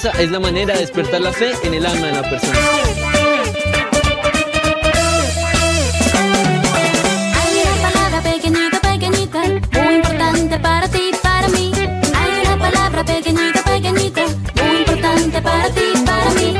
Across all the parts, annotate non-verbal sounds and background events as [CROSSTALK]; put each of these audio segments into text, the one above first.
esa es la manera de despertar la fe en el alma de la persona. Hay una palabra pequeñita, pequeñita, muy importante para ti, para mí. Hay una palabra pequeñita, pequeñita, muy importante para ti, para mí.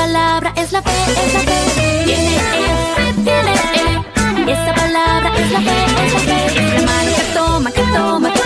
palabra es la fe, es la fe. Tiene E, tiene E. Esa palabra es la fe, es la fe. Es la mano que toma, que toma, que toma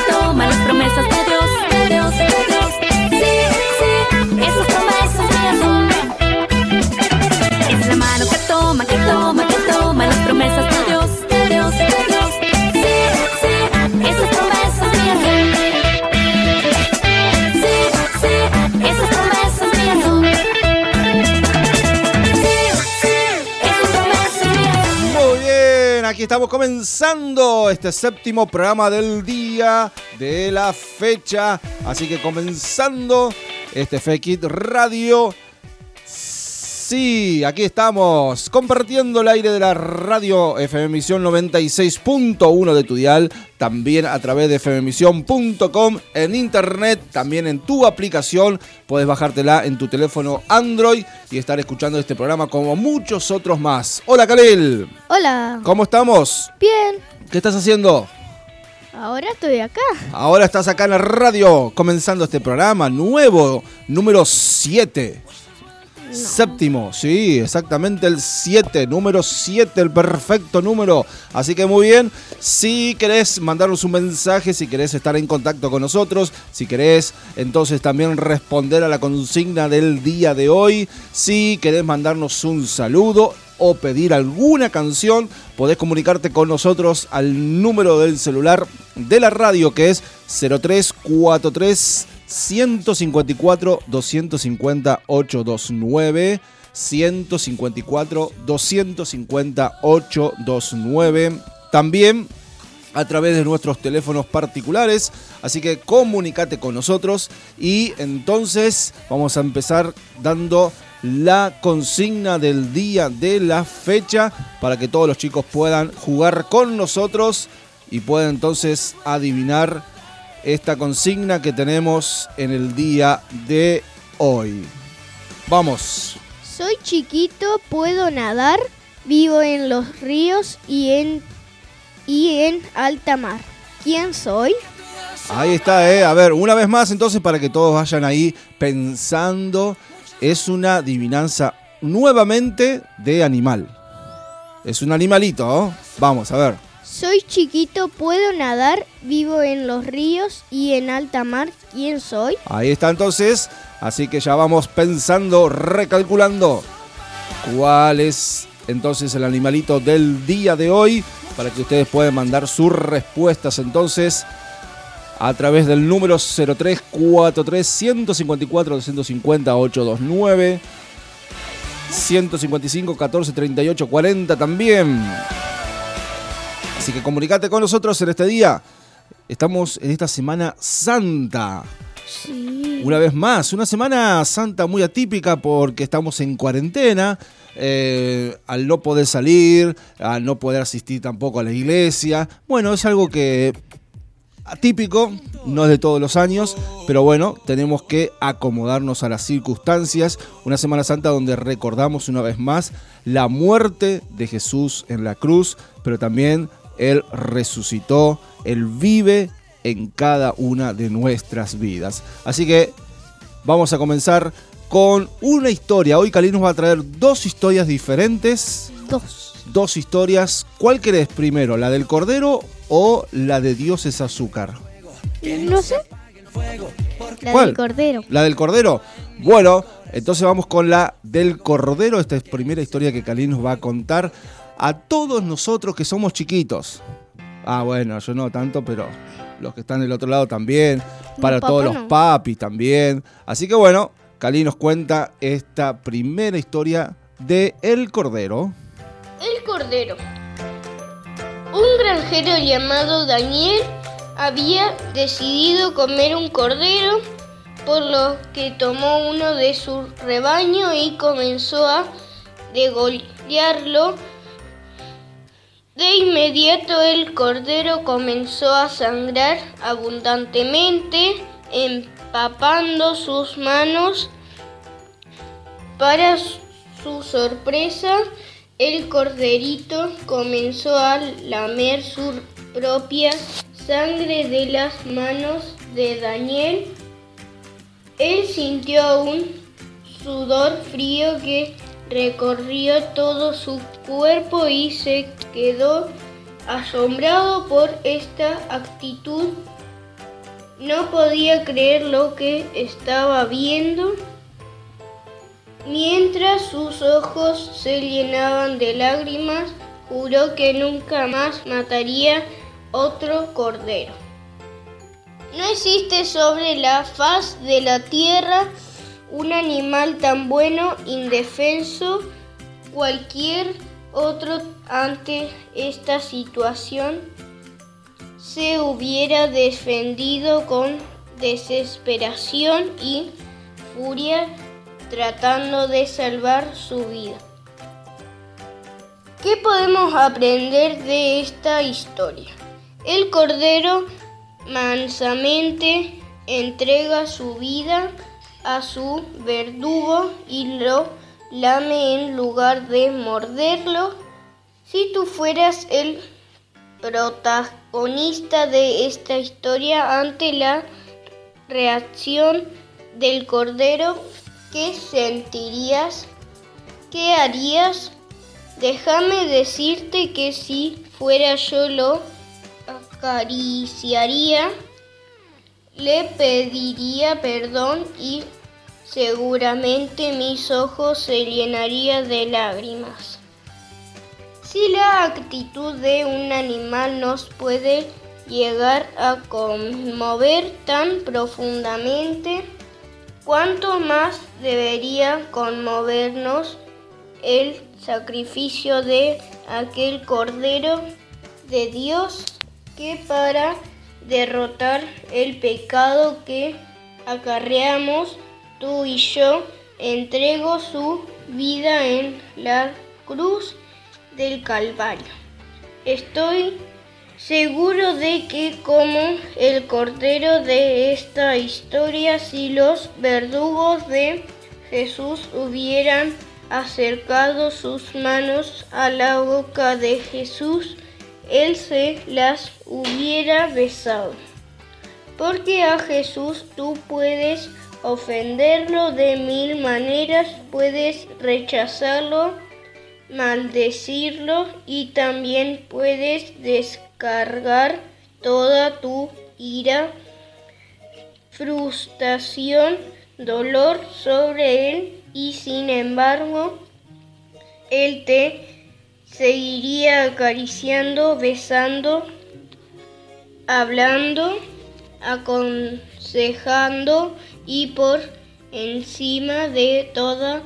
estamos comenzando este séptimo programa del día de la fecha. Así que comenzando este Fake It Radio. Sí, aquí estamos compartiendo el aire de la radio FM Emisión 96.1 de tu dial, también a través de fmemisión.com en internet, también en tu aplicación, puedes bajártela en tu teléfono Android y estar escuchando este programa como muchos otros más. Hola Kalil, Hola. ¿cómo estamos? Bien. ¿Qué estás haciendo? Ahora estoy acá. Ahora estás acá en la radio comenzando este programa nuevo, número 7. Séptimo, sí, exactamente el 7, número 7, el perfecto número. Así que muy bien, si querés mandarnos un mensaje, si querés estar en contacto con nosotros, si querés entonces también responder a la consigna del día de hoy, si querés mandarnos un saludo o pedir alguna canción, podés comunicarte con nosotros al número del celular de la radio que es 0343 154 250 829 154 250 829 también a través de nuestros teléfonos particulares. Así que comunícate con nosotros y entonces vamos a empezar dando la consigna del día de la fecha para que todos los chicos puedan jugar con nosotros y puedan entonces adivinar esta consigna que tenemos en el día de hoy. Vamos. Soy chiquito, puedo nadar, vivo en los ríos y en y en alta mar. ¿Quién soy? Ahí está, ¿eh? A ver, una vez más entonces para que todos vayan ahí pensando. Es una adivinanza nuevamente de animal. Es un animalito. Vamos, a ver. Soy chiquito, puedo nadar, vivo en los ríos y en alta mar. ¿Quién soy? Ahí está entonces. Así que ya vamos pensando, recalculando cuál es entonces el animalito del día de hoy para que ustedes puedan mandar sus respuestas entonces a través del número 0343 154 250 829 155 14 38 40 también. Así que comunicate con nosotros en este día estamos en esta Semana Santa. Sí. Una vez más, una Semana Santa muy atípica porque estamos en cuarentena. eh, al no poder salir, al no poder asistir tampoco a la iglesia. Bueno, es algo que atípico, no es de todos los años, pero bueno, tenemos que acomodarnos a las circunstancias. Una Semana Santa donde recordamos una vez más la muerte de Jesús en la cruz, pero también Él resucitó, Él vive en cada una de nuestras vidas. Así que vamos a comenzar con una historia. Hoy Cali nos va a traer dos historias diferentes. Dos. Dos historias. ¿Cuál querés primero? ¿La del Cordero o la de Dios es azúcar? No sé. La ¿Cuál? del cordero. ¿La del Cordero? Bueno, entonces vamos con la del Cordero. Esta es primera historia que Cali nos va a contar a todos nosotros que somos chiquitos. Ah, bueno, yo no tanto, pero los que están del otro lado también. Para todos los papis también. Así que bueno, Cali nos cuenta esta primera historia de El Cordero. El Cordero. Un granjero llamado Daniel había decidido comer un cordero, por lo que tomó uno de su rebaño y comenzó a degollarlo. De inmediato el cordero comenzó a sangrar abundantemente, empapando sus manos. Para su sorpresa, el corderito comenzó a lamer su propia sangre de las manos de Daniel. Él sintió un sudor frío que recorrió todo su cuerpo y se quedó asombrado por esta actitud. No podía creer lo que estaba viendo. Mientras sus ojos se llenaban de lágrimas, juró que nunca más mataría otro cordero. No existe sobre la faz de la tierra un animal tan bueno, indefenso, cualquier otro ante esta situación se hubiera defendido con desesperación y furia tratando de salvar su vida. ¿Qué podemos aprender de esta historia? El cordero mansamente entrega su vida a su verdugo y lo lame en lugar de morderlo. Si tú fueras el protagonista de esta historia ante la reacción del cordero, ¿qué sentirías? ¿Qué harías? Déjame decirte que si fuera yo lo acariciaría, le pediría perdón y seguramente mis ojos se llenarían de lágrimas. Si la actitud de un animal nos puede llegar a conmover tan profundamente, ¿cuánto más debería conmovernos el sacrificio de aquel Cordero de Dios que para derrotar el pecado que acarreamos tú y yo entregó su vida en la cruz del Calvario. Estoy seguro de que como el cordero de esta historia, si los verdugos de Jesús hubieran acercado sus manos a la boca de Jesús, él se las hubiera besado. Porque a Jesús tú puedes ofenderlo de mil maneras, puedes rechazarlo, maldecirlo y también puedes descargar toda tu ira, frustración, dolor sobre él y sin embargo él te seguiría acariciando, besando, hablando, aconsejando y por encima de todo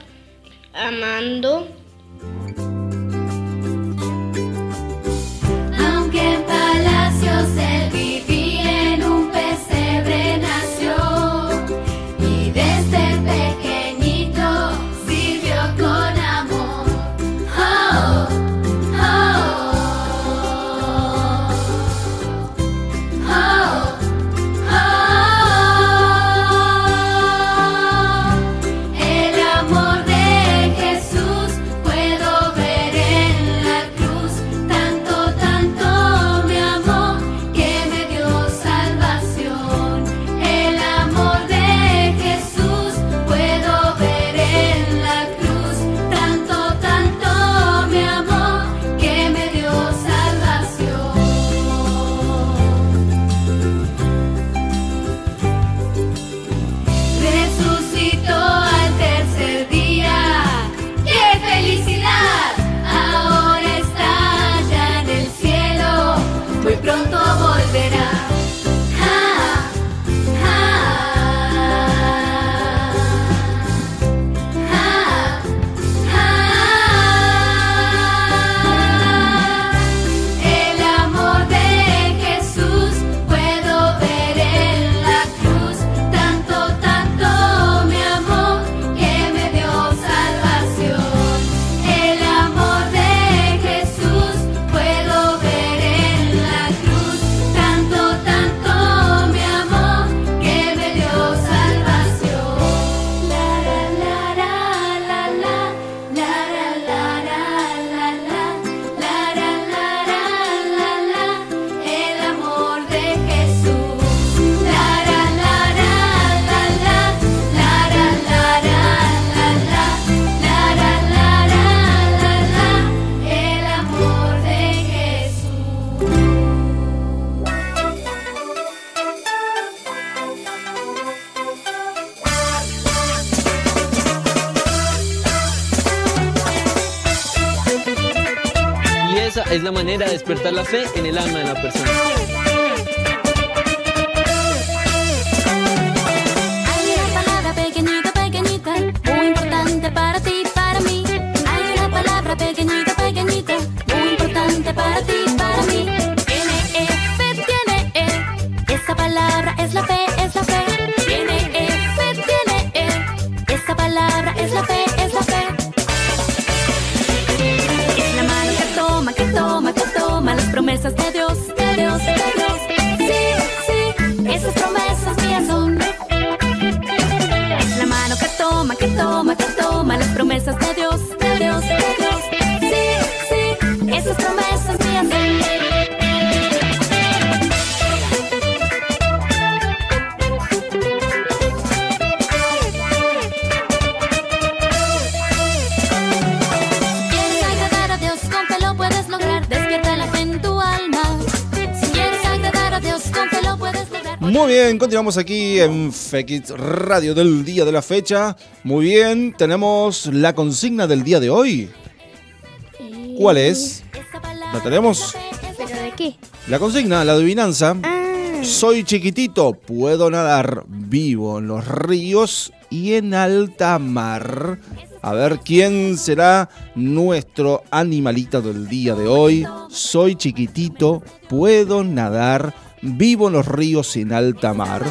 amando. Despertar la fe en el alma de la persona. Continuamos aquí en Fekit Radio del día de la fecha. Muy bien, tenemos la consigna del día de hoy. ¿Cuál es? ¿La tenemos? la fe, es la ¿Pero de qué? La consigna, la adivinanza. Ah, Soy chiquitito, puedo nadar, vivo en los ríos y en alta mar. A ver quién será nuestro animalito del día de hoy. Soy chiquitito, puedo nadar, vivo en los ríos en alta mar.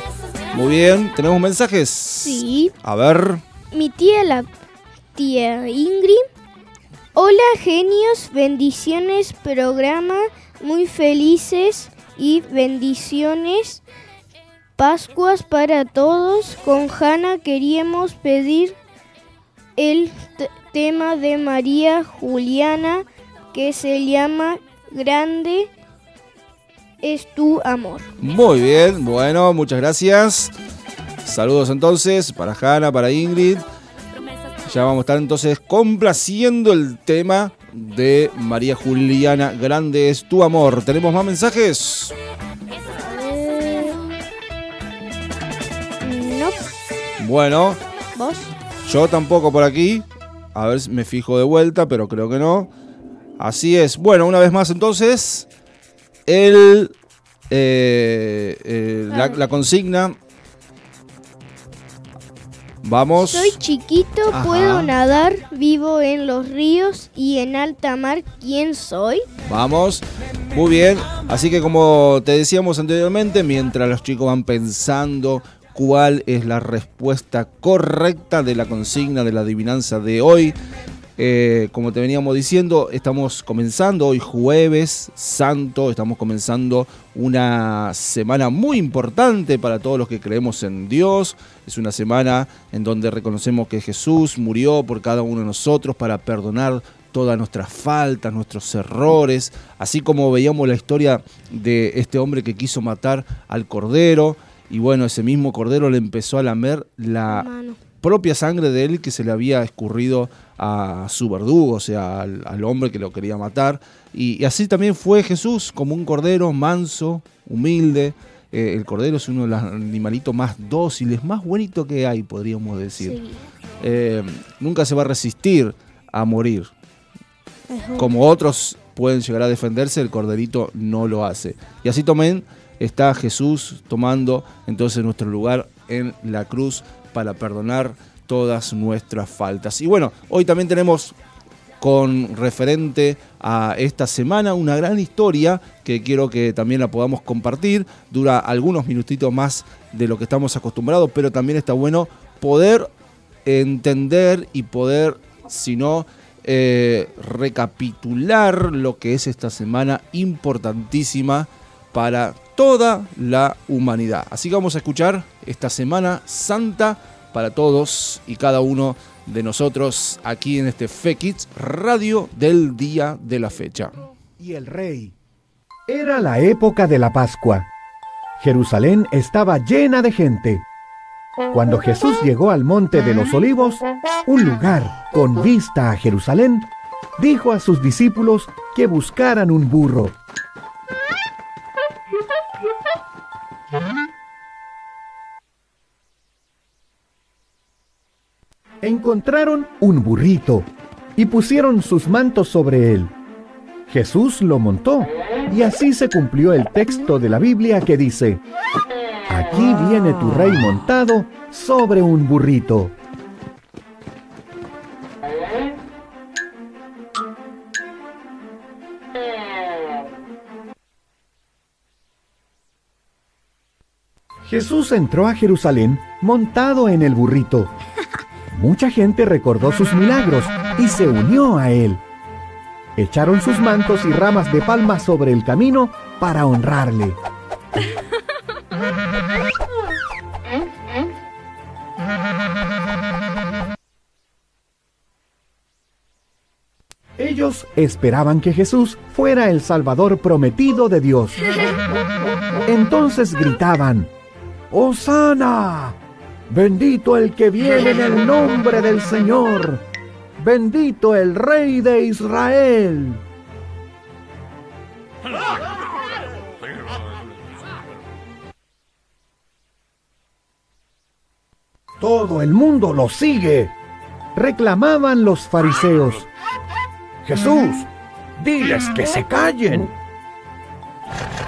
Muy bien, ¿tenemos mensajes? sí. A ver, Mi tía, la tía Ingrid. Hola, genios, bendiciones, programa, muy felices y bendiciones. Pascuas para todos. Con Hanna queríamos pedir el tema de María Juliana que se llama Grande es tu amor. muy bien, bueno, muchas gracias. Saludos entonces para Hanna, para Ingrid. Ya vamos a estar entonces complaciendo el tema de María Juliana. Grande es tu amor. ¿Tenemos más mensajes? Eh, no, Bueno, vos. yo tampoco por aquí. A ver si me fijo de vuelta, pero creo que no. Así es. Bueno, una vez más entonces, el, eh, eh, la, la consigna. Vamos. Soy chiquito, Ajá. puedo nadar, vivo en los ríos y en alta mar. ¿Quién soy? Vamos. Muy bien. Así que como te decíamos anteriormente, mientras los chicos van pensando cuál es la respuesta correcta de la consigna de la adivinanza de hoy, eh, como te veníamos diciendo, estamos comenzando hoy jueves santo, estamos comenzando una semana muy importante para todos los que creemos en Dios. Es una semana en donde reconocemos que Jesús murió por cada uno de nosotros para perdonar todas nuestras faltas, nuestros errores, así como veíamos la historia de este hombre que quiso matar al cordero y bueno, ese mismo cordero le empezó a lamer la. Propia sangre de él que se le había escurrido a su verdugo, o sea, al, al hombre que lo quería matar. Y, y así también fue Jesús, como un cordero manso, humilde. Eh, el cordero es uno de los animalitos más dóciles, más bonitos que hay, podríamos decir. Sí. Eh, nunca se va a resistir a morir. Ajá. Como otros pueden llegar a defenderse, el corderito no lo hace. Y así también está Jesús tomando entonces nuestro lugar en la cruz para perdonar todas nuestras faltas. Y bueno, hoy también tenemos con referente a esta semana una gran historia que quiero que también la podamos compartir. Dura algunos minutitos más de lo que estamos acostumbrados, pero también está bueno poder entender y poder, si no, eh, recapitular lo que es esta semana importantísima para toda la humanidad. Así que vamos a escuchar esta Semana Santa para todos y cada uno de nosotros aquí en este FEKITS Radio del día de la fecha. y el rey. Era la época de la Pascua. Jerusalén estaba llena de gente. Cuando Jesús llegó al monte de los olivos, un lugar con vista a Jerusalén, dijo a sus discípulos que buscaran un burro. Encontraron un burrito y pusieron sus mantos sobre él. Jesús lo montó y así se cumplió el texto de la Biblia que dice, Aquí viene tu rey montado sobre un burrito. Jesús entró a Jerusalén montado en el burrito. Mucha gente recordó sus milagros y se unió a él. Echaron sus mantos y ramas de palma sobre el camino para honrarle. Ellos esperaban que Jesús fuera el Salvador prometido de Dios. Entonces gritaban, ¡Hosana! Bendito el que viene en el nombre del Señor. Bendito el Rey de Israel. Todo el mundo lo sigue. Reclamaban los fariseos. Jesús, diles que se callen.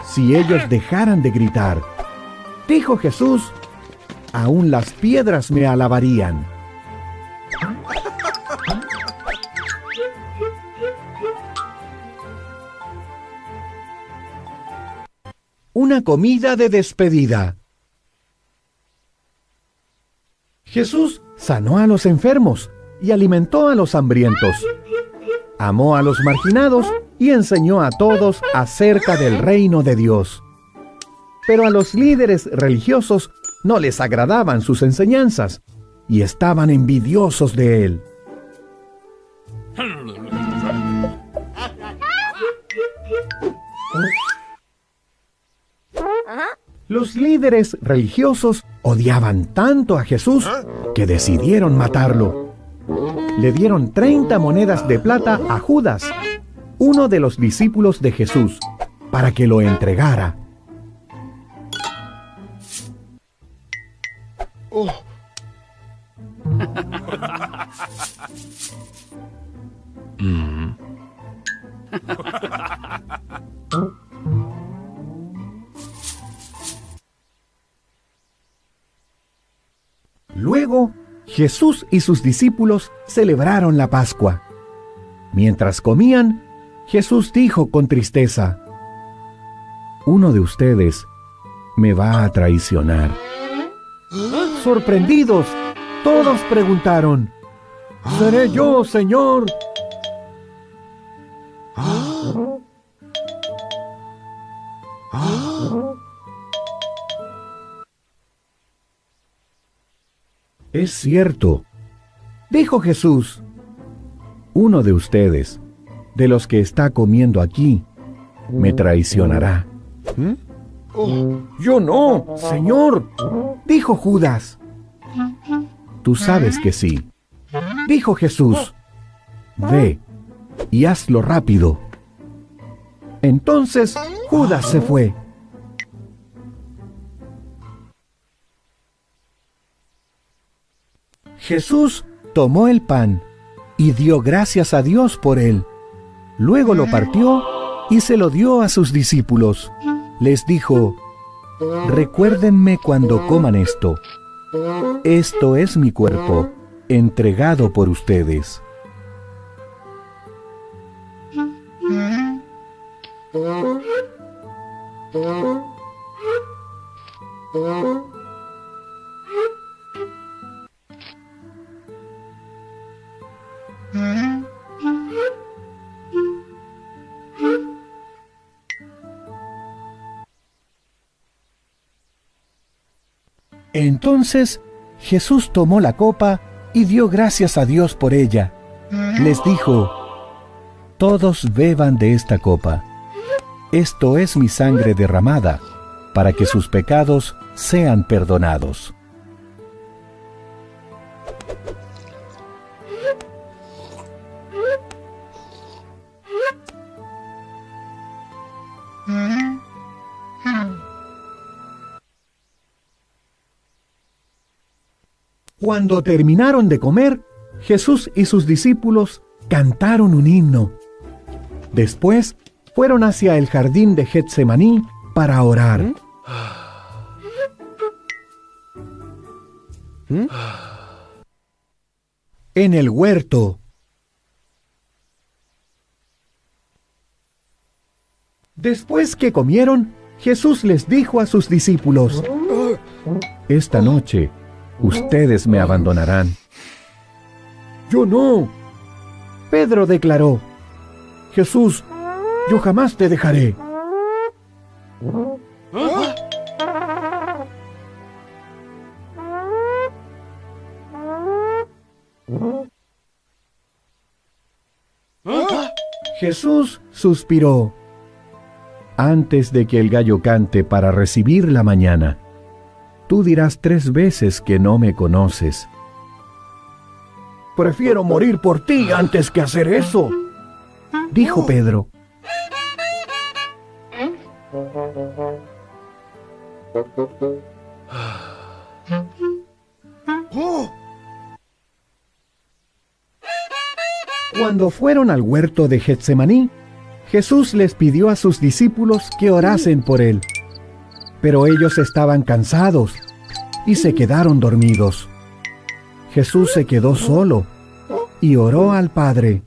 Si ellos dejaran de gritar, dijo Jesús, aún las piedras me alabarían. Una comida de despedida. Jesús sanó a los enfermos y alimentó a los hambrientos. Amó a los marginados y enseñó a todos acerca del reino de Dios. Pero a los líderes religiosos no les agradaban sus enseñanzas y estaban envidiosos de él. Los líderes religiosos odiaban tanto a Jesús que decidieron matarlo. Le dieron 30 monedas de plata a Judas, uno de los discípulos de Jesús, para que lo entregara. Jesús y sus discípulos celebraron la Pascua. Mientras comían, Jesús dijo con tristeza, Uno de ustedes me va a traicionar. Sorprendidos, todos preguntaron, ¿Seré yo, Señor? Es cierto, dijo Jesús, uno de ustedes, de los que está comiendo aquí, me traicionará. Yo no, Señor, dijo Judas. Tú sabes que sí, dijo Jesús. Ve y hazlo rápido. Entonces Judas se fue. Jesús tomó el pan y dio gracias a Dios por él. Luego lo partió y se lo dio a sus discípulos. Les dijo, recuérdenme cuando coman esto. Esto es mi cuerpo, entregado por ustedes. Entonces Jesús tomó la copa y dio gracias a Dios por ella. Les dijo, Todos beban de esta copa. Esto es mi sangre derramada, para que sus pecados sean perdonados. Cuando terminaron de comer, Jesús y sus discípulos cantaron un himno. Después fueron hacia el jardín de Getsemaní para orar. En el huerto. Después que comieron, Jesús les dijo a sus discípulos, Esta noche ustedes me abandonarán. Yo no. Pedro declaró, Jesús, yo jamás te dejaré. Jesús suspiró. Antes de que el gallo cante para recibir la mañana, tú dirás tres veces que no me conoces. Prefiero morir por ti antes que hacer eso, dijo Pedro. Cuando fueron al huerto de Getsemaní, Jesús les pidió a sus discípulos que orasen por él. Pero ellos estaban cansados y se quedaron dormidos. Jesús se quedó solo y oró al Padre.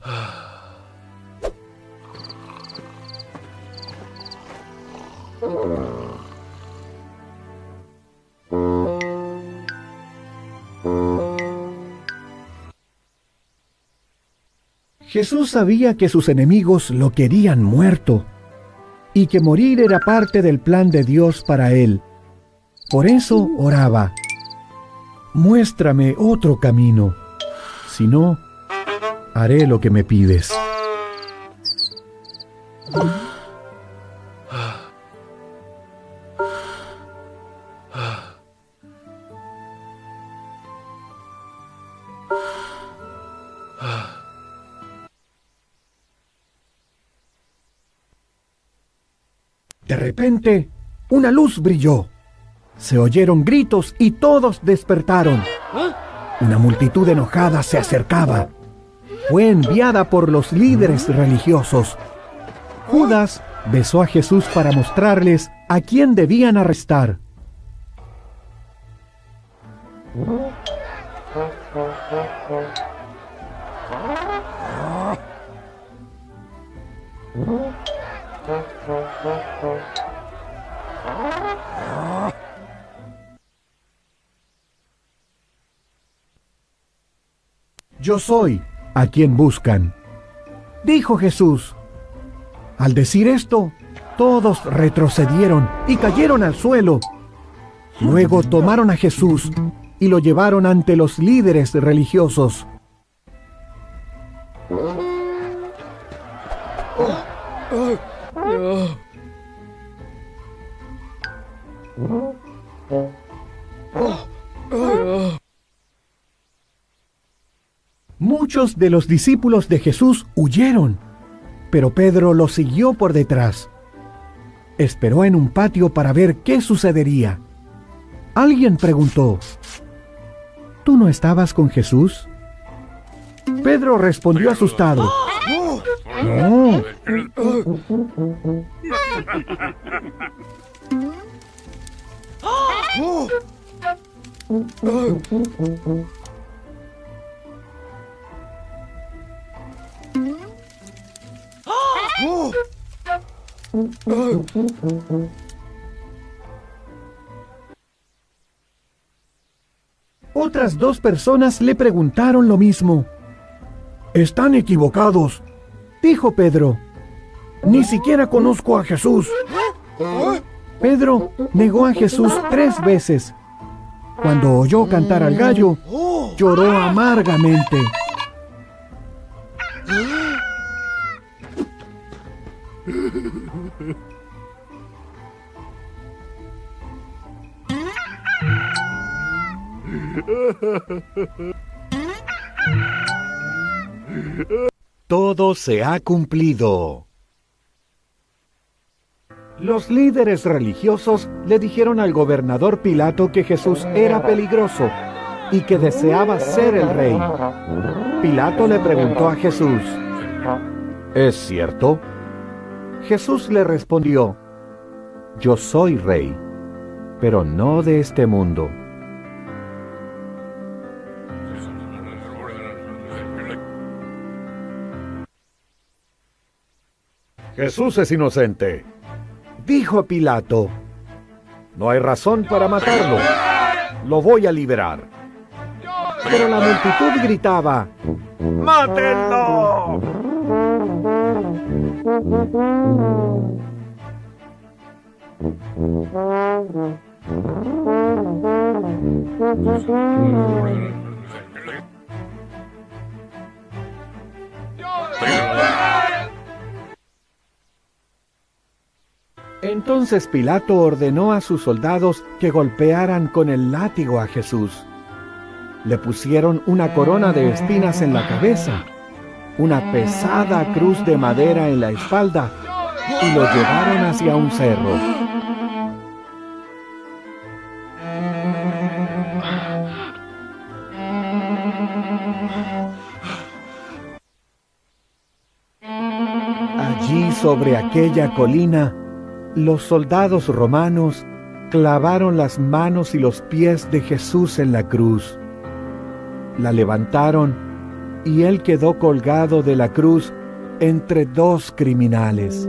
Jesús sabía que sus enemigos lo querían muerto y que morir era parte del plan de Dios para él. Por eso oraba, muéstrame otro camino, si no, haré lo que me pides. Repente, una luz brilló. Se oyeron gritos y todos despertaron. Una multitud enojada se acercaba. Fue enviada por los líderes religiosos. Judas besó a Jesús para mostrarles a quién debían arrestar. Yo soy a quien buscan, dijo Jesús. Al decir esto, todos retrocedieron y cayeron al suelo. Luego tomaron a Jesús y lo llevaron ante los líderes religiosos. Muchos de los discípulos de Jesús huyeron, pero Pedro los siguió por detrás. Esperó en un patio para ver qué sucedería. Alguien preguntó, ¿Tú no estabas con Jesús? Pedro respondió asustado. No. [LAUGHS] [LAUGHS] Otras dos personas le preguntaron lo mismo. Están equivocados, dijo Pedro. Ni siquiera conozco a Jesús. Pedro negó a Jesús tres veces. Cuando oyó cantar al gallo, lloró amargamente. Todo se ha cumplido. Los líderes religiosos le dijeron al gobernador Pilato que Jesús era peligroso y que deseaba ser el rey. Pilato le preguntó a Jesús, ¿Es cierto? Jesús le respondió, Yo soy rey, pero no de este mundo. Jesús es inocente, dijo Pilato. No hay razón para matarlo. Lo voy a liberar. Pero la multitud gritaba, ¡Mátenlo! Entonces Pilato ordenó a sus soldados que golpearan con el látigo a Jesús. Le pusieron una corona de espinas en la cabeza, una pesada cruz de madera en la espalda y lo llevaron hacia un cerro. Allí sobre aquella colina, los soldados romanos clavaron las manos y los pies de Jesús en la cruz. La levantaron y él quedó colgado de la cruz entre dos criminales.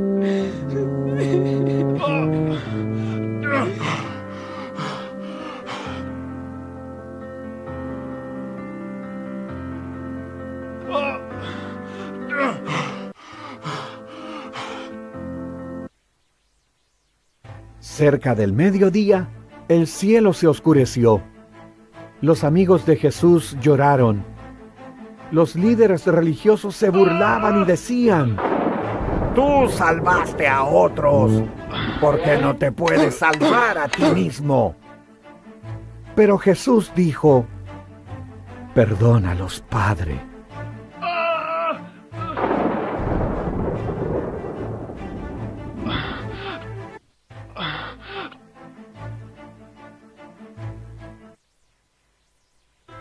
Cerca del mediodía, el cielo se oscureció. Los amigos de Jesús lloraron. Los líderes religiosos se burlaban y decían, Tú salvaste a otros, porque no te puedes salvar a ti mismo. Pero Jesús dijo, Perdónalos, Padre.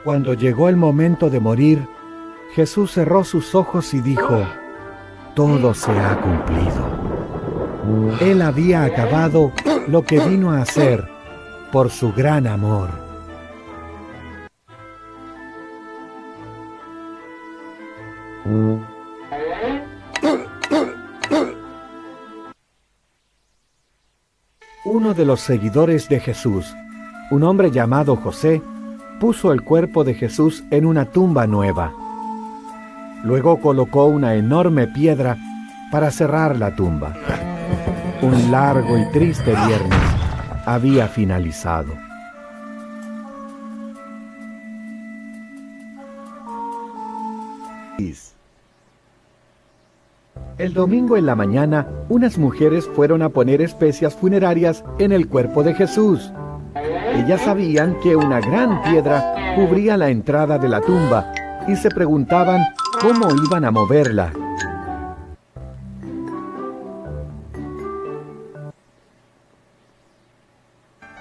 Cuando llegó el momento de morir, Jesús cerró sus ojos y dijo, todo se ha cumplido. Él había acabado lo que vino a hacer por su gran amor. Uno de los seguidores de Jesús, un hombre llamado José, puso el cuerpo de Jesús en una tumba nueva. Luego colocó una enorme piedra para cerrar la tumba. Un largo y triste viernes había finalizado. El domingo en la mañana, unas mujeres fueron a poner especias funerarias en el cuerpo de Jesús. Ellas sabían que una gran piedra cubría la entrada de la tumba y se preguntaban cómo iban a moverla.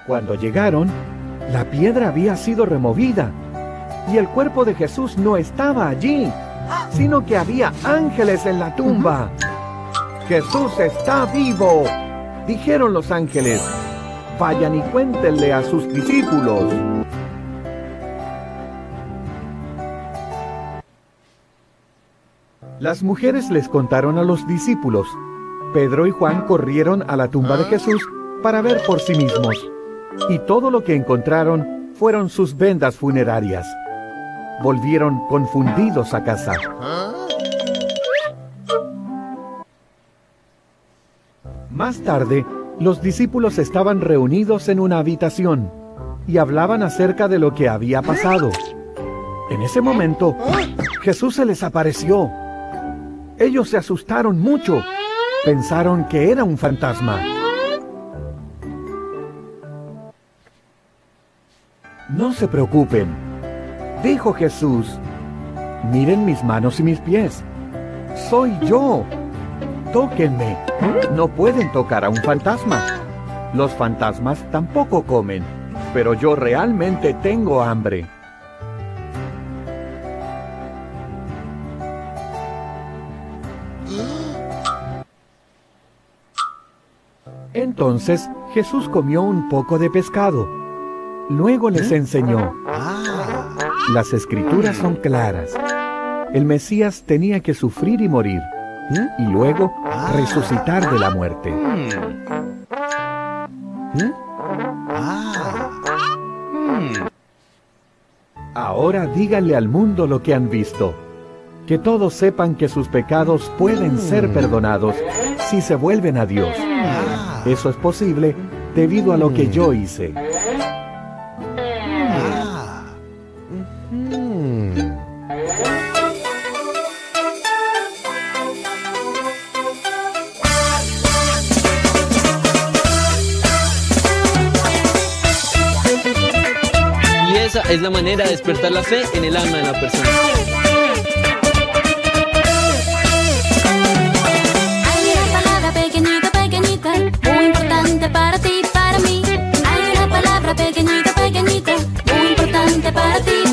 Cuando llegaron, la piedra había sido removida y el cuerpo de Jesús no estaba allí, sino que había ángeles en la tumba. Jesús está vivo, dijeron los ángeles. Vayan y cuéntenle a sus discípulos. Las mujeres les contaron a los discípulos. Pedro y Juan corrieron a la tumba de Jesús para ver por sí mismos. Y todo lo que encontraron fueron sus vendas funerarias. Volvieron confundidos a casa. Más tarde, los discípulos estaban reunidos en una habitación y hablaban acerca de lo que había pasado. En ese momento, Jesús se les apareció. Ellos se asustaron mucho. Pensaron que era un fantasma. No se preocupen, dijo Jesús. Miren mis manos y mis pies. Soy yo tóquenme. No pueden tocar a un fantasma. Los fantasmas tampoco comen, pero yo realmente tengo hambre. Entonces Jesús comió un poco de pescado. Luego les enseñó. Las escrituras son claras. El Mesías tenía que sufrir y morir y luego resucitar de la muerte. Ahora díganle al mundo lo que han visto. Que todos sepan que sus pecados pueden ser perdonados si se vuelven a Dios. Eso es posible debido a lo que yo hice. Es la manera de despertar la fe en el alma de la persona. Hay una palabra pequeñita, pequeñita, muy importante para ti, para mí. Hay una palabra pequeñita, pequeñita, muy importante para ti,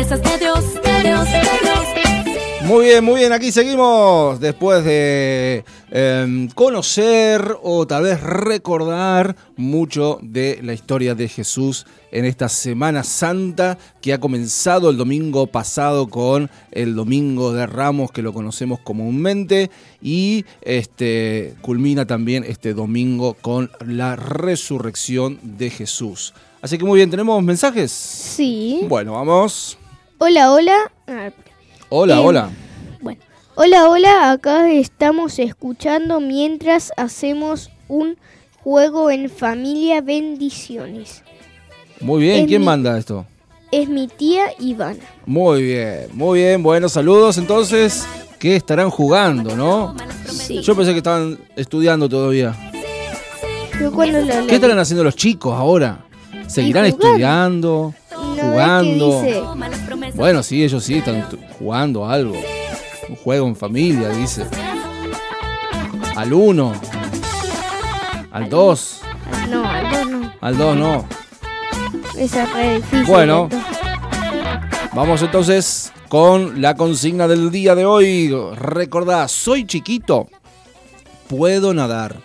promesas de Dios, de Dios, de Dios. Muy bien, muy bien, aquí seguimos después de em, conocer o tal vez recordar mucho de la historia de Jesús en esta Semana Santa que ha comenzado el domingo pasado con el Domingo de Ramos que lo conocemos comúnmente y este culmina también este domingo con la resurrección de Jesús. Así que muy bien, ¿tenemos mensajes? Sí. Bueno, vamos. Hola, hola. Ah, Hola, Eh, hola. Bueno, hola, hola, acá estamos escuchando mientras hacemos un juego en familia bendiciones. Muy bien, es ¿quién mi- manda esto? Es mi tía Ivana. Muy bien, muy bien. Buenos saludos. Entonces, ¿qué estarán jugando, no? Sí. Yo pensé que estaban estudiando todavía. Yo cuando lo ¿Qué estarán haciendo los chicos ahora? ¿Seguirán estudiando? ¿No jugando? que dice? Bueno, sí, ellos sí están jugando algo. Un juego en familia, dice. Al 1. Al 2. No, algo no. Al 2 no. Esa es re difícil. Bueno. Vamos entonces con la consigna del día de hoy. Recordá, soy chiquito, puedo nadar,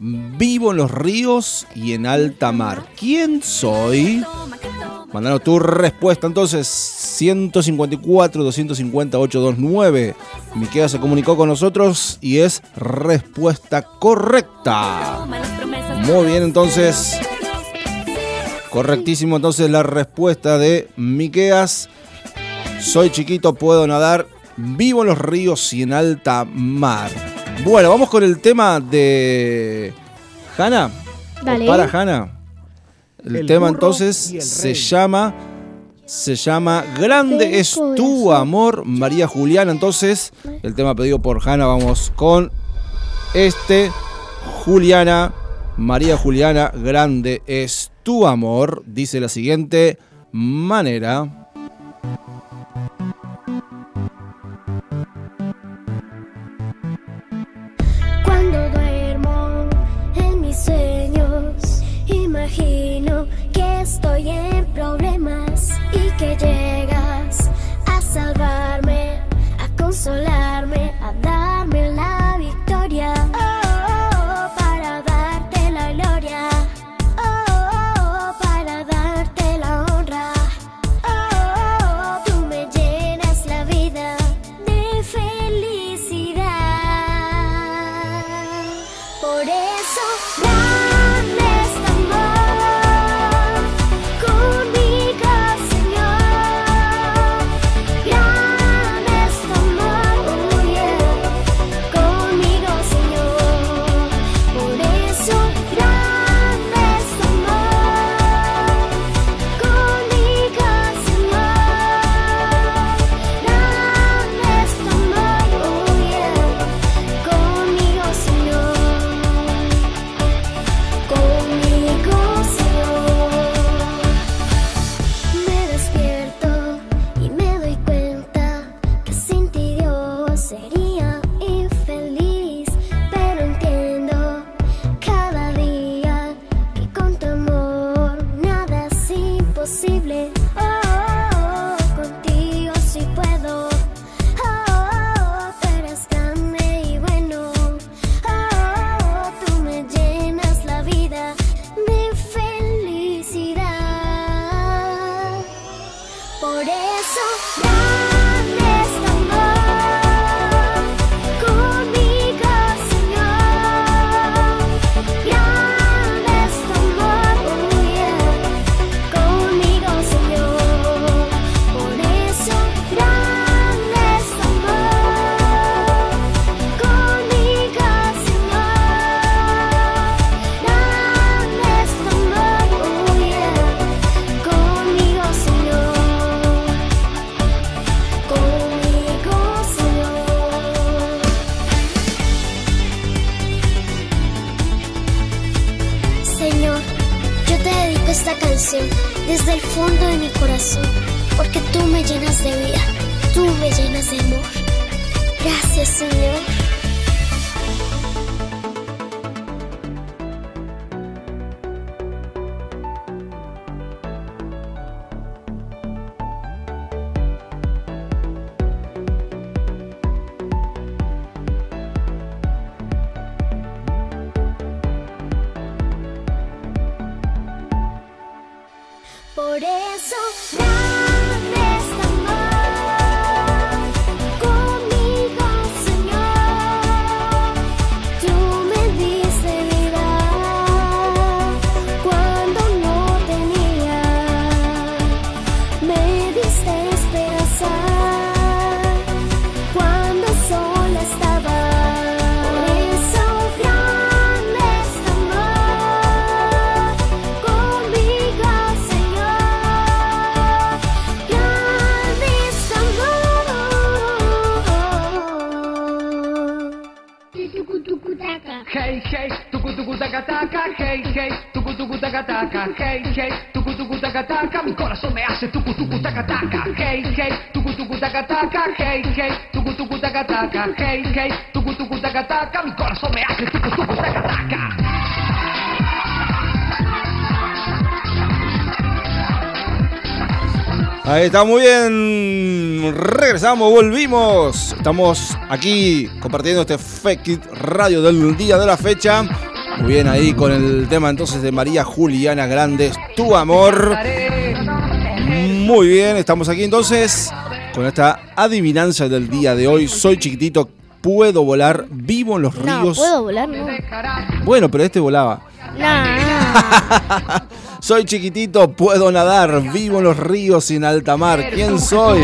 vivo en los ríos y en alta mar. ¿Quién soy? Mandanos tu respuesta entonces 154 250 829. Miquela se comunicó con nosotros y es respuesta correcta. Muy bien, entonces Correctísimo entonces la respuesta de Miqueas. Soy chiquito, puedo nadar, vivo en los ríos y en alta mar. Bueno, vamos con el tema de Hanna. Para Hanna. El, El tema entonces se llama se llama Grande es tu amor, María Juliana. Entonces, el tema pedido por Hanna, vamos con este Juliana, María Juliana, grande es tu amor, dice la siguiente manera. Cuando duermo en mis sueños, imagino que llegas a salvarme, a consolarme, a darme la taca taca, hey, hey, tucu tucu taca taca, hey, hey, tucu tucu taca taca, mi corazón me hace tucu tucu taca taca, hey, hey, tucu tucu taca taca, hey, hey, tucu tucu taca taca, hey, hey, tucu tucu taca taca, mi corazón me hace tucu tucu taca taca. Ahí está muy bien. Regresamos, volvimos. Estamos aquí compartiendo este Fake It Radio del día de la fecha. Muy bien ahí con el tema entonces de María Juliana Grandes, Tu Amor. Muy bien, estamos aquí entonces con esta adivinanza del día de hoy. Soy chiquitito, puedo volar, vivo en los No, ríos. puedo volar, no. Bueno, pero este volaba. No, [LAUGHS] Soy chiquitito, puedo nadar, vivo en los ríos y en alta mar. ¿Quién soy?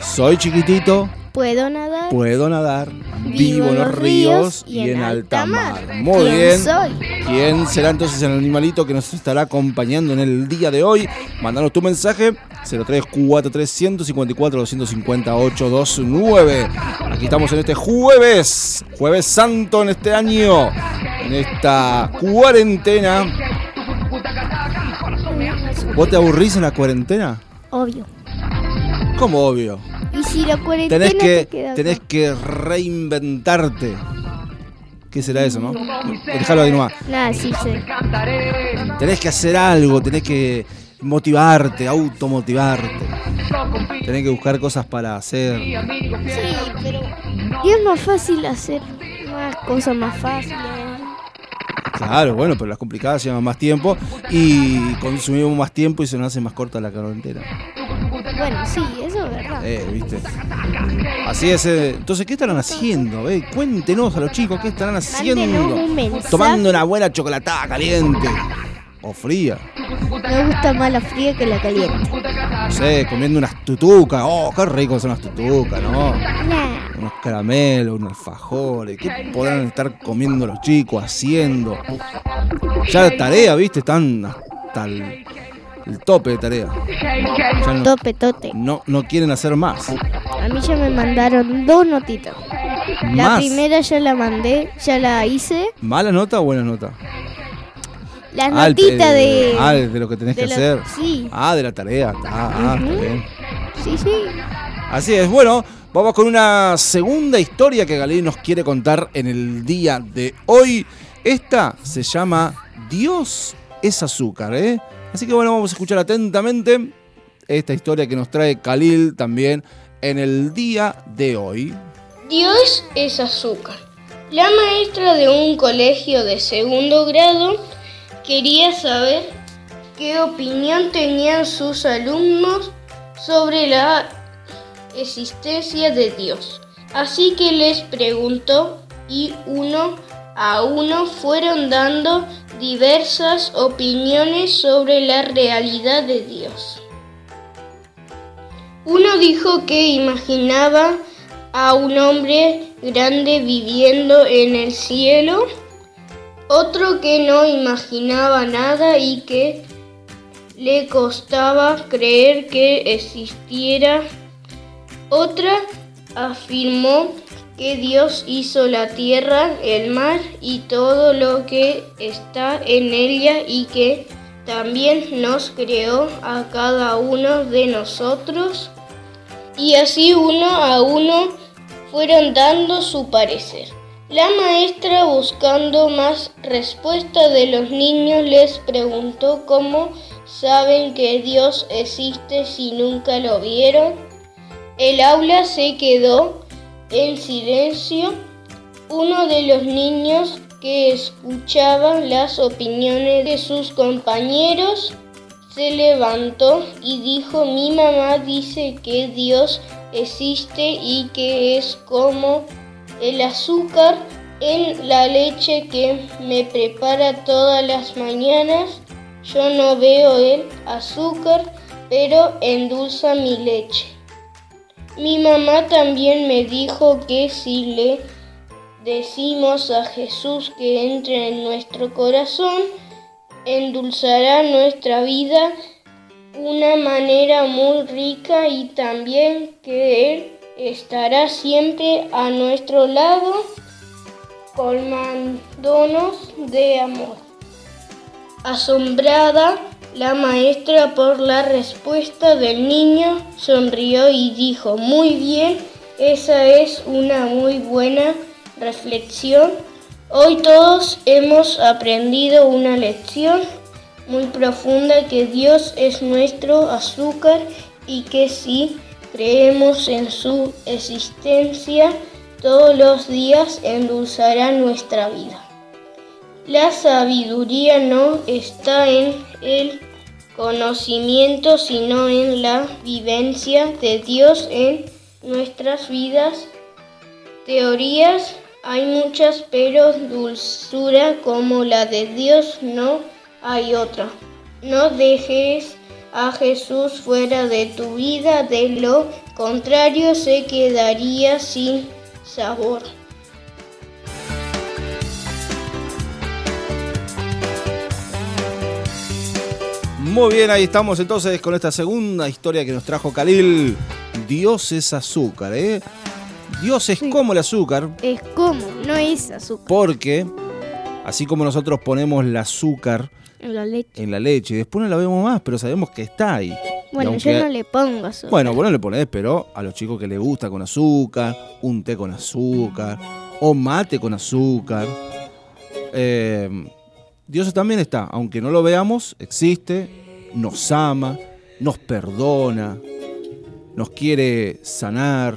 Soy chiquitito, puedo nadar. puedo nadar, vivo en los ríos y en alta mar. Muy ¿Quién bien. soy? ¿Quién será entonces el animalito que nos estará acompañando en el día de hoy? Mándanos tu mensaje 0343 154 250 829. Aquí estamos en este jueves, jueves santo en este año, en esta cuarentena. ¿Vos te aburrís en la cuarentena? Obvio. Como obvio. Y si cuarentena Tenés que, te tenés que reinventarte. ¿Qué será eso, no? Déjalo ahí nomás. Nada, sí sé. Tenés que hacer algo, tenés que motivarte, automotivarte. Tenés que buscar cosas para hacer. Sí, pero. Y es más fácil hacer más cosas más fáciles. Claro, bueno, pero las complicadas llevan más tiempo y consumimos más tiempo y se nos hace más corta la cuarentena. Bueno, sí, eso es verdad. Eh, ¿viste? Así es. eh. Entonces, ¿qué estarán haciendo? eh? Cuéntenos a los chicos qué estarán haciendo. Un mensaje. Tomando una buena chocolatada caliente. O fría. Me gusta más la fría que la caliente. No sé, comiendo unas tutucas. Oh, qué rico son las tutucas, ¿no? Nah, unos caramelos, unos alfajores, ¿qué podrán estar comiendo los chicos, haciendo? Ya la tarea, ¿viste? Están hasta el, el tope de tarea. Ya no, tope, tote. no, no quieren hacer más. A mí ya me mandaron dos notitas. La primera ya la mandé, ya la hice. ¿Mala nota o buena nota? La Ah, el- notita el- de. Ah, de lo que tenés que hacer. Sí, Ah, de la tarea. Ah, ah, está bien. sí, sí. Así es, bueno, vamos con una segunda historia que Galí nos quiere contar en el día de hoy. Esta se llama Dios es azúcar, ¿eh? Así que bueno, vamos a escuchar atentamente esta historia que nos trae Khalil también en el día de hoy. Dios es azúcar. La maestra de un colegio de segundo grado quería saber qué opinión tenían sus alumnos sobre la existencia de Dios. Así que les preguntó y uno a uno fueron dando diversas opiniones sobre la realidad de Dios. Uno dijo que imaginaba a un hombre grande viviendo en el cielo, otro que no imaginaba nada y que le costaba creer que existiera, otra afirmó que Dios hizo la tierra, el mar y todo lo que está en ella y que también nos creó a cada uno de nosotros y así uno a uno fueron dando su parecer. La maestra, buscando más respuesta de los niños, les preguntó cómo saben que Dios existe si nunca lo vieron. El aula se quedó en silencio. Uno de los niños que escuchaba las opiniones de sus compañeros se levantó y dijo, mi mamá dice que Dios existe y que es como el azúcar en la leche que me prepara todas las mañanas. Yo no veo el azúcar, pero endulza mi leche. Mi mamá también me dijo que si le decimos a Jesús que entre en nuestro corazón, endulzará nuestra vida una manera muy rica y también que Él estará siempre a nuestro lado colmándonos de amor. Asombrada, la maestra por la respuesta del niño sonrió y dijo, muy bien, esa es una muy buena reflexión. Hoy todos hemos aprendido una lección muy profunda que Dios es nuestro azúcar y que si creemos en su existencia todos los días endulzará nuestra vida. La sabiduría no está en el conocimiento, sino en la vivencia de Dios en nuestras vidas. Teorías hay muchas, pero dulzura como la de Dios no hay otra. No dejes a Jesús fuera de tu vida, de lo contrario se quedaría sin sabor. Muy bien, ahí estamos entonces con esta segunda historia que nos trajo Khalil. Dios es azúcar, ¿eh? Dios es como el azúcar Es como, no es azúcar. porque así como nosotros ponemos el azúcar En la leche. en la leche y después no la vemos más, pero sabemos que está ahí. Bueno, aunque- yo no le pongo azúcar. Bueno, vos no le ponés, pero a los chicos que les gusta con azúcar, un té con azúcar, o mate con azúcar. eh, Dios también está, aunque no lo veamos, existe, nos ama, nos perdona, nos quiere sanar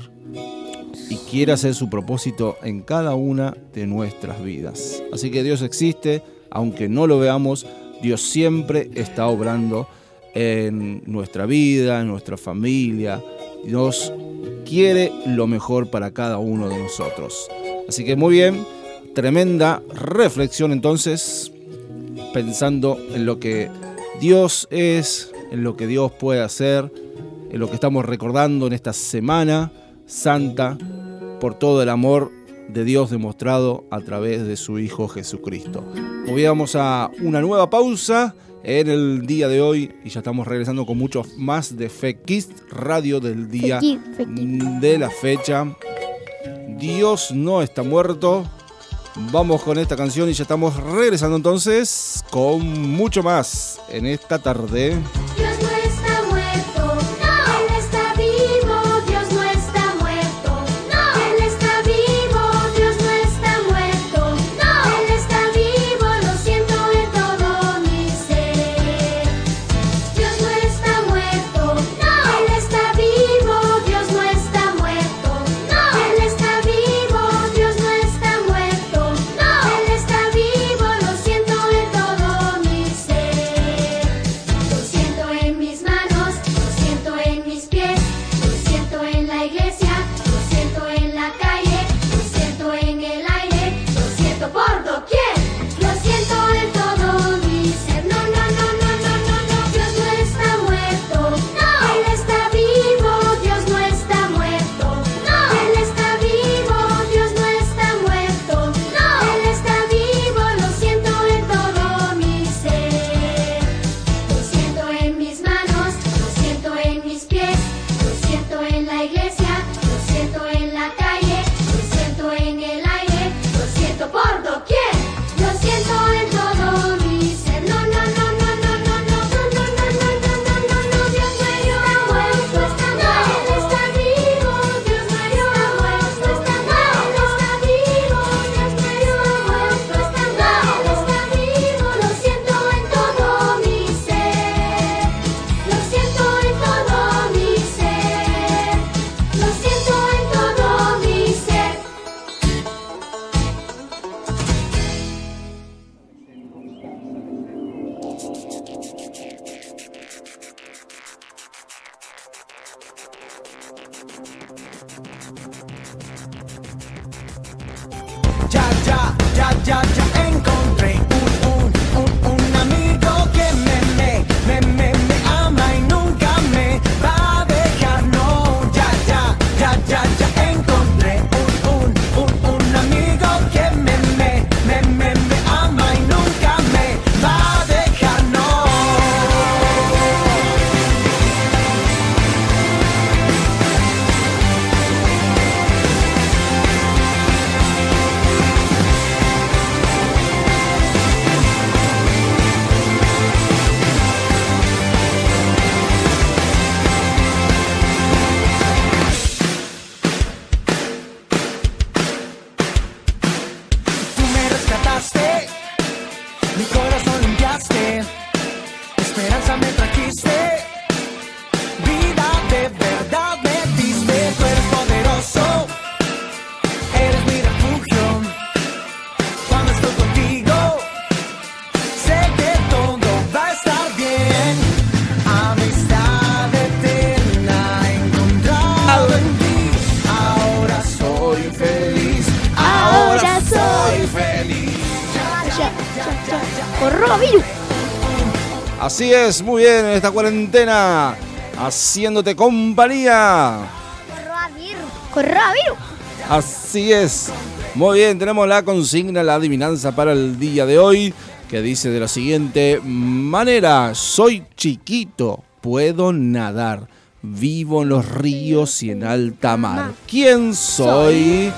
y quiere hacer su propósito en cada una de nuestras vidas. Así que Dios existe, aunque no lo veamos, Dios siempre está obrando en nuestra vida, en nuestra familia. Dios quiere lo mejor para cada uno de nosotros. Así que muy bien, tremenda reflexión entonces, pensando en lo que Dios es, en lo que Dios puede hacer, en lo que estamos recordando en esta semana santa por todo el amor de Dios demostrado a través de su Hijo Jesucristo. Hoy vamos a una nueva pausa en el día de hoy y ya estamos regresando con mucho más de Fekist Radio del día de la fecha. Dios no está muerto. Vamos con esta canción y ya estamos regresando entonces con mucho más en esta tarde. Es, muy bien, en esta cuarentena, haciéndote compañía. Coronavirus. Así es. Muy bien, tenemos la consigna, la adivinanza para el día de hoy, que dice de la siguiente manera, soy chiquito, puedo nadar, vivo en los ríos y en alta mar. ¿Quién soy?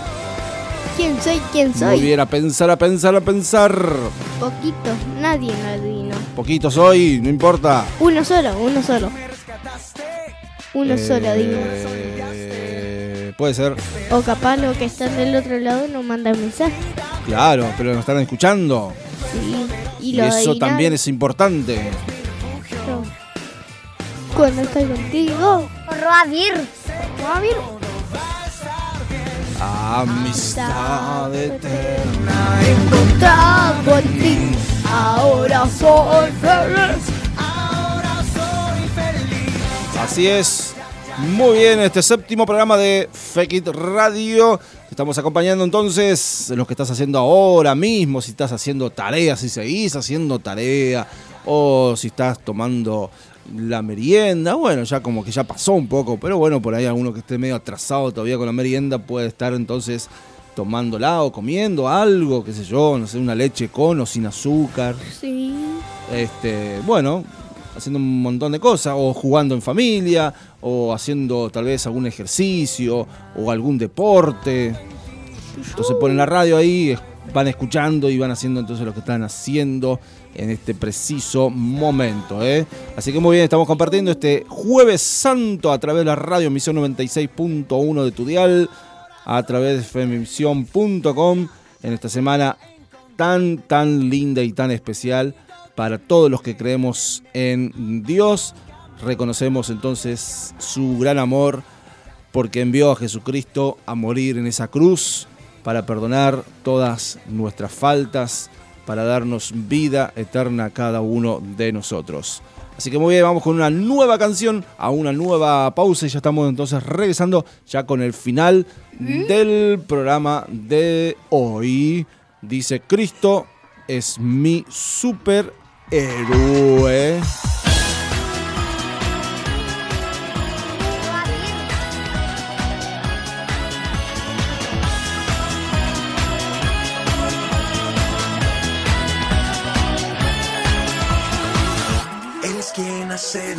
¿Quién soy? ¿Quién Muy soy? bien, a pensar, a pensar, a pensar. Poquito. Nadie lo adivinó. Poquito soy, no importa. Uno solo, uno solo. Uno solo adivinó. Eh, puede ser, O capaz los que están del otro lado no mandan mensaje. claro, pero nos están escuchando. Sí. Y, Y lo eso también es importante. Cuando estoy contigo. Coronavirus. Coronavirus. Amistad eterna. Encontrado en ti. Ahora soy feliz. Así es. Muy bien, este séptimo programa de Fake It Radio. Te Estamos acompañando entonces en lo que estás haciendo ahora mismo, si estás haciendo tarea, si seguís haciendo tarea, o si estás tomando la merienda. Bueno, ya como que ya pasó un poco, pero bueno, por ahí alguno que esté medio atrasado todavía con la merienda puede estar entonces tomándola o comiendo algo, qué sé yo, no sé, una leche con o sin azúcar. Sí. Este, bueno, haciendo un montón de cosas, o jugando en familia, o haciendo tal vez algún ejercicio, o algún deporte. Entonces ponen la radio ahí, van escuchando y van haciendo entonces lo que están haciendo en este preciso momento. ¿eh? Así que muy bien, estamos compartiendo este jueves santo a través de la radio emisión 96.1 de tu dial, a través de femivisión.com en esta semana tan, tan linda y tan especial para todos los que creemos en Dios. Reconocemos entonces su gran amor porque envió a Jesucristo a morir en esa cruz para perdonar todas nuestras faltas, para darnos vida eterna a cada uno de nosotros. Así que muy bien, vamos con una nueva canción, a una nueva pausa y ya estamos entonces regresando ya con el final del programa de hoy. Dice, Cristo es mi superhéroe.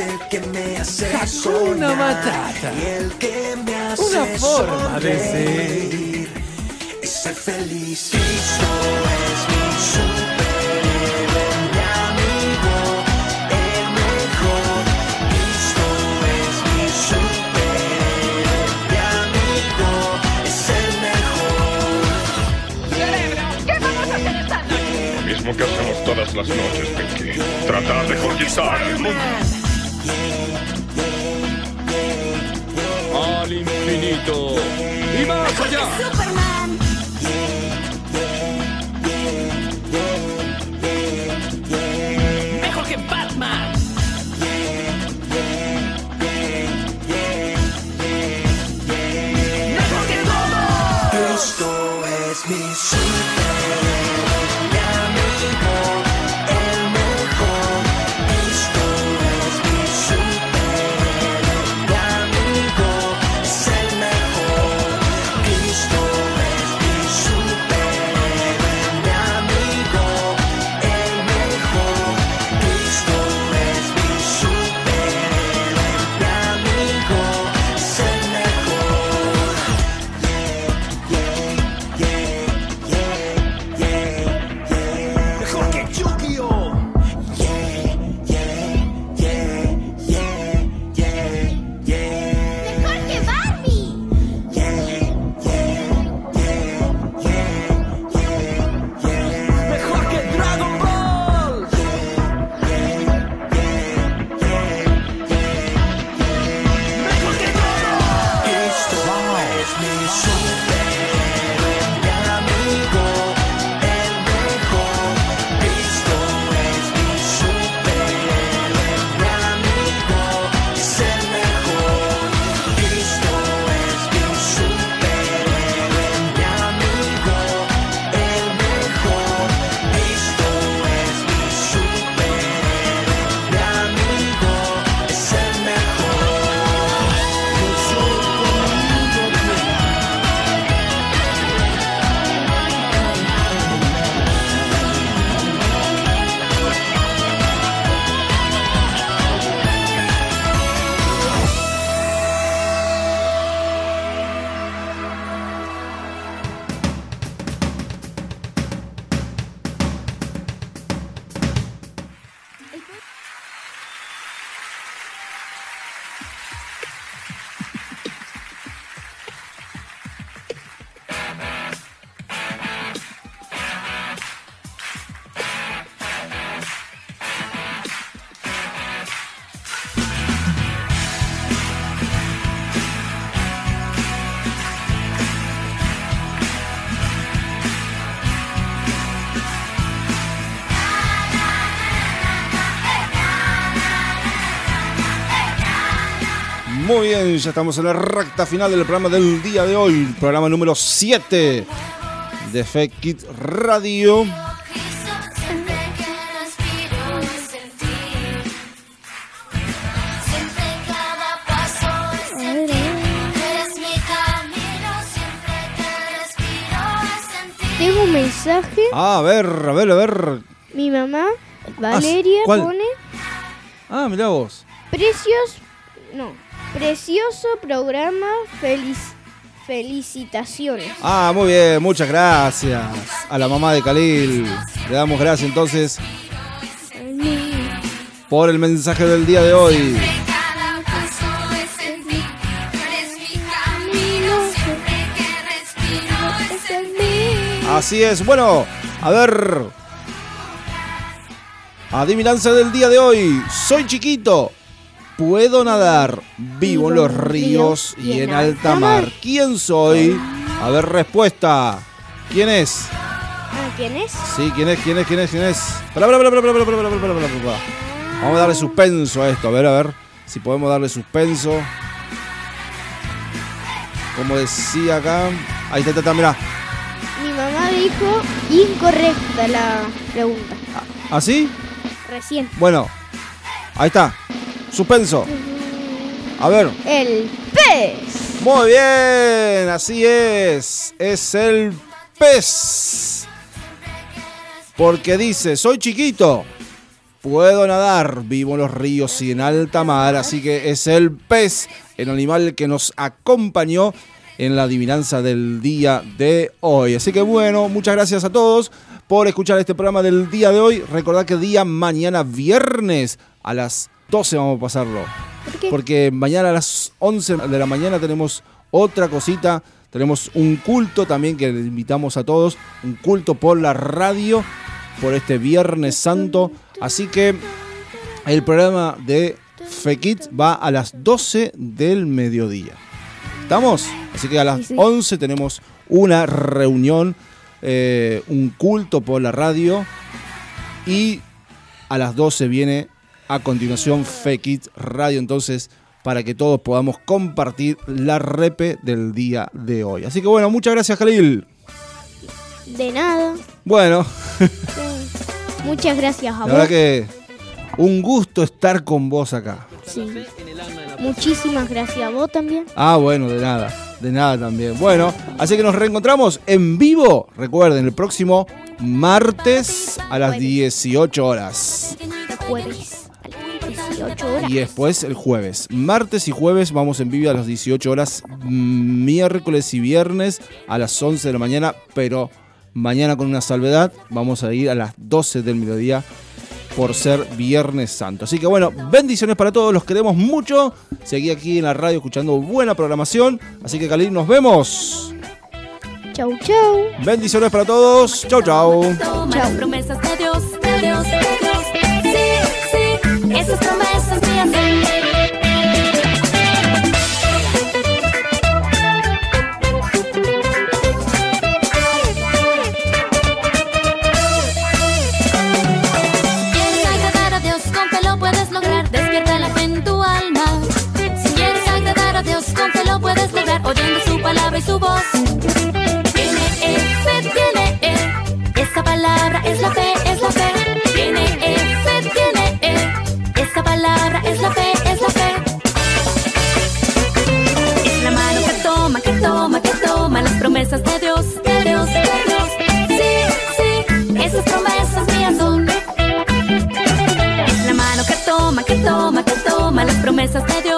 Es el que me hace Hakuna. Matata. Y el que me hace Una forma de sonreír y ser feliz. Cristo es mi superhéroe, mi amigo, el mejor. Cristo es mi superhéroe, mi amigo, es el mejor. mismo que hacemos todas las noches, Pinky. Tratar de conquistar el mundo. Infinito y más allá. Superman. Muy bien, ya estamos en la recta final del programa del día de hoy, programa número 7 de Fake Kit Radio. Tengo un mensaje. Ah, a ver, a ver, a ver. Mi mamá, Valeria, ¿cuál? pone Ah, mirá vos. precios. No. Precioso programa. Feliz, felicitaciones. Ah, muy bien, muchas gracias a la mamá de Khalil. Le damos gracias entonces por el mensaje del día de hoy. Así es, bueno, a ver. Adivinanza del día de hoy. Soy chiquito. Puedo nadar. Vivo en los ríos y en alta mar. ¿Quién soy? A ver, respuesta. ¿Quién es? Ah, ¿Quién es? Sí, ¿quién es? ¿Quién es? ¿Quién es? ¿Quién es? Pará, pará, pará, pará, pará, pará, pará, pará, pará, pará. Vamos a darle suspenso a esto. A ver, a ver. Si podemos darle suspenso. Como decía acá. Ahí está, está, está, mirá. Mi mamá dijo incorrecta la pregunta. ¿Así? Recién. Bueno, ahí está. Suspenso. A ver. El pez. Muy bien, así es. Es el pez. Porque dice, soy chiquito. Puedo nadar, vivo en los ríos y en alta mar, así que es el pez, el animal que nos acompañó en la adivinanza del día de hoy. Así que bueno, muchas gracias a todos por escuchar este programa del día de hoy. Recordad que día mañana viernes a las 12 vamos a pasarlo. ¿Por qué? Porque mañana a las 11 de la mañana tenemos otra cosita. Tenemos un culto también que le invitamos a todos. Un culto por la radio. por este Viernes Santo. Así que el programa de Fekit va a las 12 del mediodía. ¿Estamos? Así que a las Sí, sí. 11 tenemos una reunión, eh, un culto por la radio. Y a las 12 viene a continuación Fekit Radio. Entonces, para que todos podamos compartir la repe del día de hoy. Así que bueno, muchas gracias, Khalil. De nada. Bueno, Muchas gracias a la vos. verdad que un gusto estar con vos acá. Sí. Muchísimas gracias a vos también. Ah, bueno, de nada, de nada también. Bueno, así que nos reencontramos en vivo, recuerden, el próximo martes a las 18 horas. Jueves 18 horas. Y después el jueves. Martes y jueves vamos en vivo a las 18 horas. mm, Miércoles y viernes a las 11 de la mañana. Pero mañana con una salvedad vamos a ir a las 12 del mediodía por ser Viernes Santo. Así que bueno, bendiciones para todos. Los queremos mucho. Seguí aquí en la radio escuchando buena programación. Así que Khalil, nos vemos. Chau, chau. Bendiciones para todos. Chau, chau. Toma esas promesas mías promesas de Dios, de Dios, de Dios. Sí, sí, esas promesas mías la mano que toma, que toma, que toma las promesas de Dios,